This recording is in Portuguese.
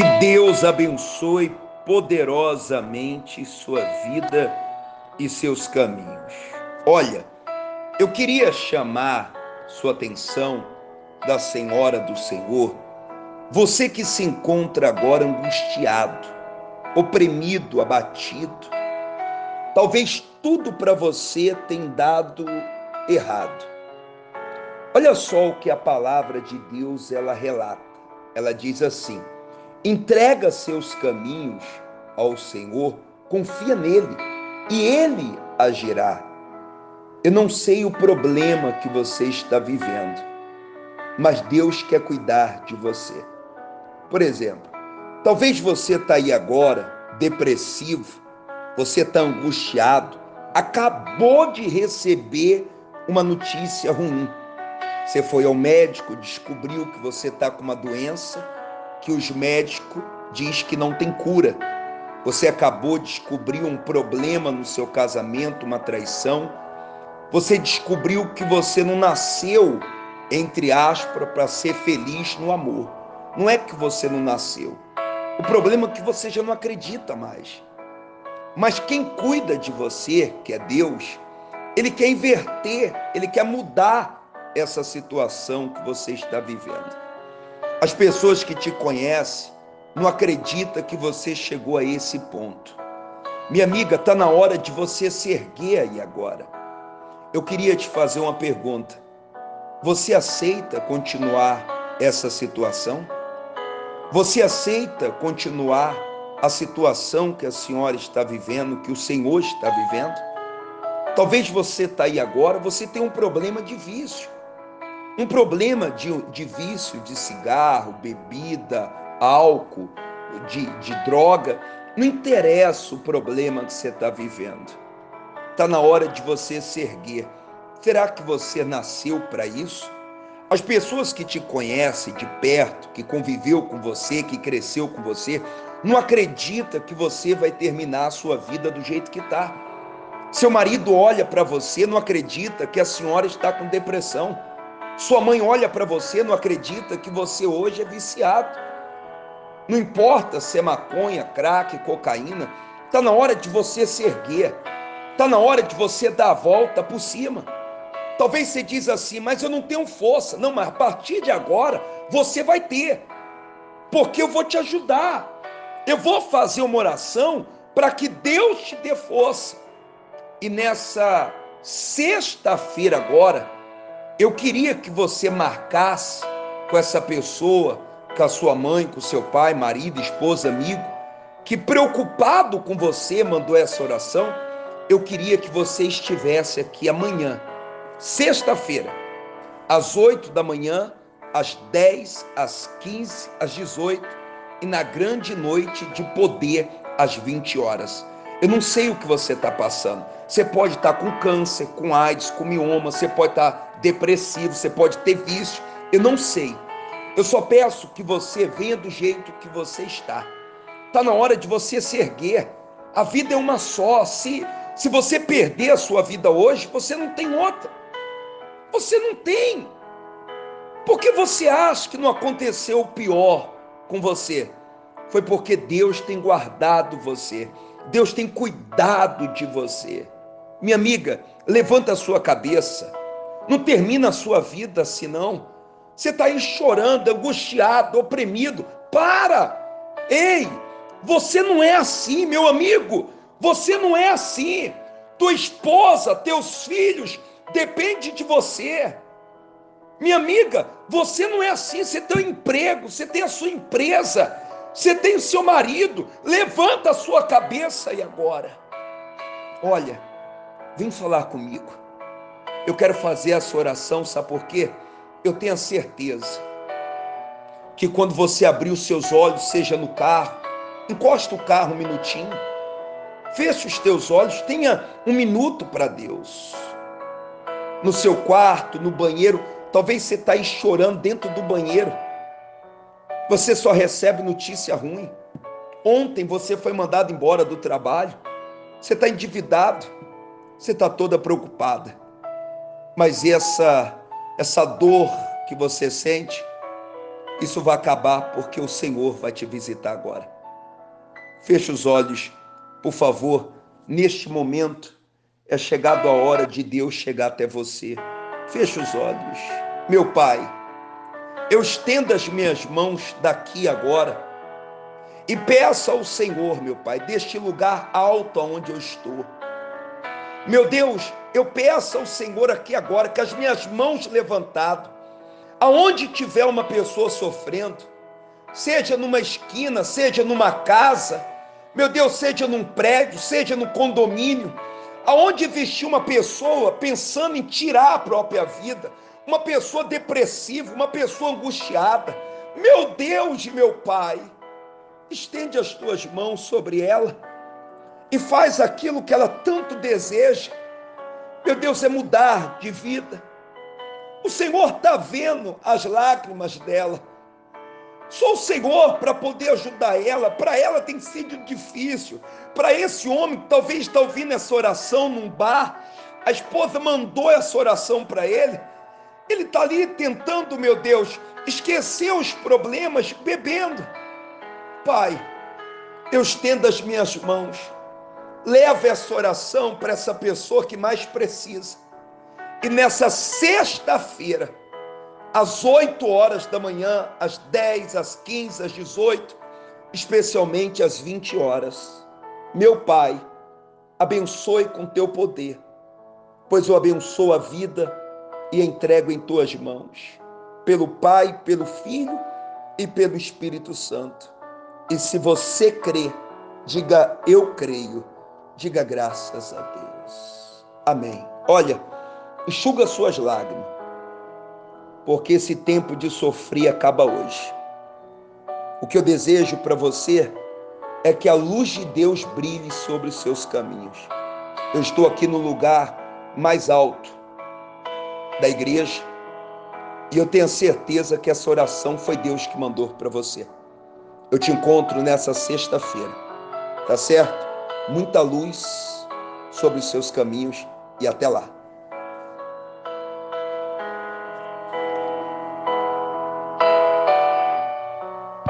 Que Deus abençoe poderosamente sua vida e seus caminhos. Olha, eu queria chamar sua atenção da Senhora do Senhor, você que se encontra agora angustiado, oprimido, abatido, talvez tudo para você tenha dado errado. Olha só o que a palavra de Deus ela relata. Ela diz assim: entrega seus caminhos ao Senhor, confia nele e ele agirá. Eu não sei o problema que você está vivendo, mas Deus quer cuidar de você. Por exemplo, talvez você está aí agora depressivo, você está angustiado, acabou de receber uma notícia ruim. Você foi ao médico, descobriu que você está com uma doença que os médicos diz que não tem cura. Você acabou de descobrir um problema no seu casamento, uma traição. Você descobriu que você não nasceu, entre aspas, para ser feliz no amor. Não é que você não nasceu. O problema é que você já não acredita mais. Mas quem cuida de você, que é Deus, ele quer inverter, ele quer mudar essa situação que você está vivendo. As pessoas que te conhecem não acreditam que você chegou a esse ponto. Minha amiga, está na hora de você se erguer aí agora. Eu queria te fazer uma pergunta. Você aceita continuar essa situação? Você aceita continuar a situação que a senhora está vivendo, que o Senhor está vivendo? Talvez você está aí agora, você tem um problema de vício um problema de, de vício de cigarro, bebida, álcool, de, de droga, não interessa o problema que você está vivendo. Está na hora de você se erguer. Será que você nasceu para isso? As pessoas que te conhecem de perto, que conviveu com você, que cresceu com você, não acredita que você vai terminar a sua vida do jeito que está. Seu marido olha para você, não acredita que a senhora está com depressão. Sua mãe olha para você, não acredita que você hoje é viciado. Não importa se é maconha, crack, cocaína, está na hora de você se erguer, está na hora de você dar a volta por cima. Talvez você diz assim, mas eu não tenho força. Não, mas a partir de agora você vai ter, porque eu vou te ajudar. Eu vou fazer uma oração para que Deus te dê força. E nessa sexta-feira agora, eu queria que você marcasse com essa pessoa, com a sua mãe, com o seu pai, marido, esposa, amigo, que preocupado com você mandou essa oração. Eu queria que você estivesse aqui amanhã, sexta-feira, às 8 da manhã, às 10, às 15, às 18 e na grande noite de poder às 20 horas. Eu não sei o que você está passando. Você pode estar tá com câncer, com AIDS, com mioma, você pode estar tá depressivo, você pode ter vício. Eu não sei. Eu só peço que você venha do jeito que você está. Está na hora de você se erguer. A vida é uma só. Se, se você perder a sua vida hoje, você não tem outra. Você não tem. Porque você acha que não aconteceu o pior com você? Foi porque Deus tem guardado você. Deus tem cuidado de você. Minha amiga, levanta a sua cabeça. Não termina a sua vida assim, não. Você está aí chorando, angustiado, oprimido. Para! Ei, você não é assim, meu amigo. Você não é assim. Tua esposa, teus filhos, depende de você. Minha amiga, você não é assim. Você tem um emprego, você tem a sua empresa, você tem o seu marido, levanta a sua cabeça e agora. Olha, vem falar comigo. Eu quero fazer essa oração, sabe por quê? Eu tenho a certeza que quando você abrir os seus olhos, seja no carro, encosta o carro um minutinho, feche os teus olhos, tenha um minuto para Deus. No seu quarto, no banheiro, talvez você está aí chorando dentro do banheiro você só recebe notícia ruim. Ontem você foi mandado embora do trabalho. Você está endividado. Você está toda preocupada. Mas essa, essa dor que você sente isso vai acabar porque o Senhor vai te visitar agora. Feche os olhos, por favor, neste momento é chegado a hora de Deus chegar até você. Feche os olhos. Meu Pai, eu estendo as minhas mãos daqui agora e peço ao Senhor, meu Pai, deste lugar alto onde eu estou. Meu Deus, eu peço ao Senhor aqui agora que as minhas mãos levantadas, aonde tiver uma pessoa sofrendo, seja numa esquina, seja numa casa, meu Deus, seja num prédio, seja no condomínio, aonde existe uma pessoa pensando em tirar a própria vida, uma pessoa depressiva, uma pessoa angustiada, meu Deus, meu Pai, estende as tuas mãos sobre ela e faz aquilo que ela tanto deseja. Meu Deus, é mudar de vida. O Senhor está vendo as lágrimas dela. Sou o Senhor para poder ajudar ela. Para ela tem sido difícil. Para esse homem que talvez está ouvindo essa oração num bar, a esposa mandou essa oração para ele. Ele está ali tentando, meu Deus, esquecer os problemas bebendo. Pai, eu estendo as minhas mãos, leva essa oração para essa pessoa que mais precisa. E nessa sexta-feira, às 8 horas da manhã, às 10, às 15, às 18, especialmente às 20 horas, meu Pai, abençoe com teu poder, pois eu abençoo a vida e entrego em tuas mãos, pelo Pai, pelo Filho e pelo Espírito Santo. E se você crê, diga eu creio. Diga graças a Deus. Amém. Olha, enxuga suas lágrimas, porque esse tempo de sofrer acaba hoje. O que eu desejo para você é que a luz de Deus brilhe sobre os seus caminhos. Eu estou aqui no lugar mais alto da igreja e eu tenho certeza que essa oração foi Deus que mandou para você. Eu te encontro nessa sexta-feira, tá certo? Muita luz sobre os seus caminhos e até lá.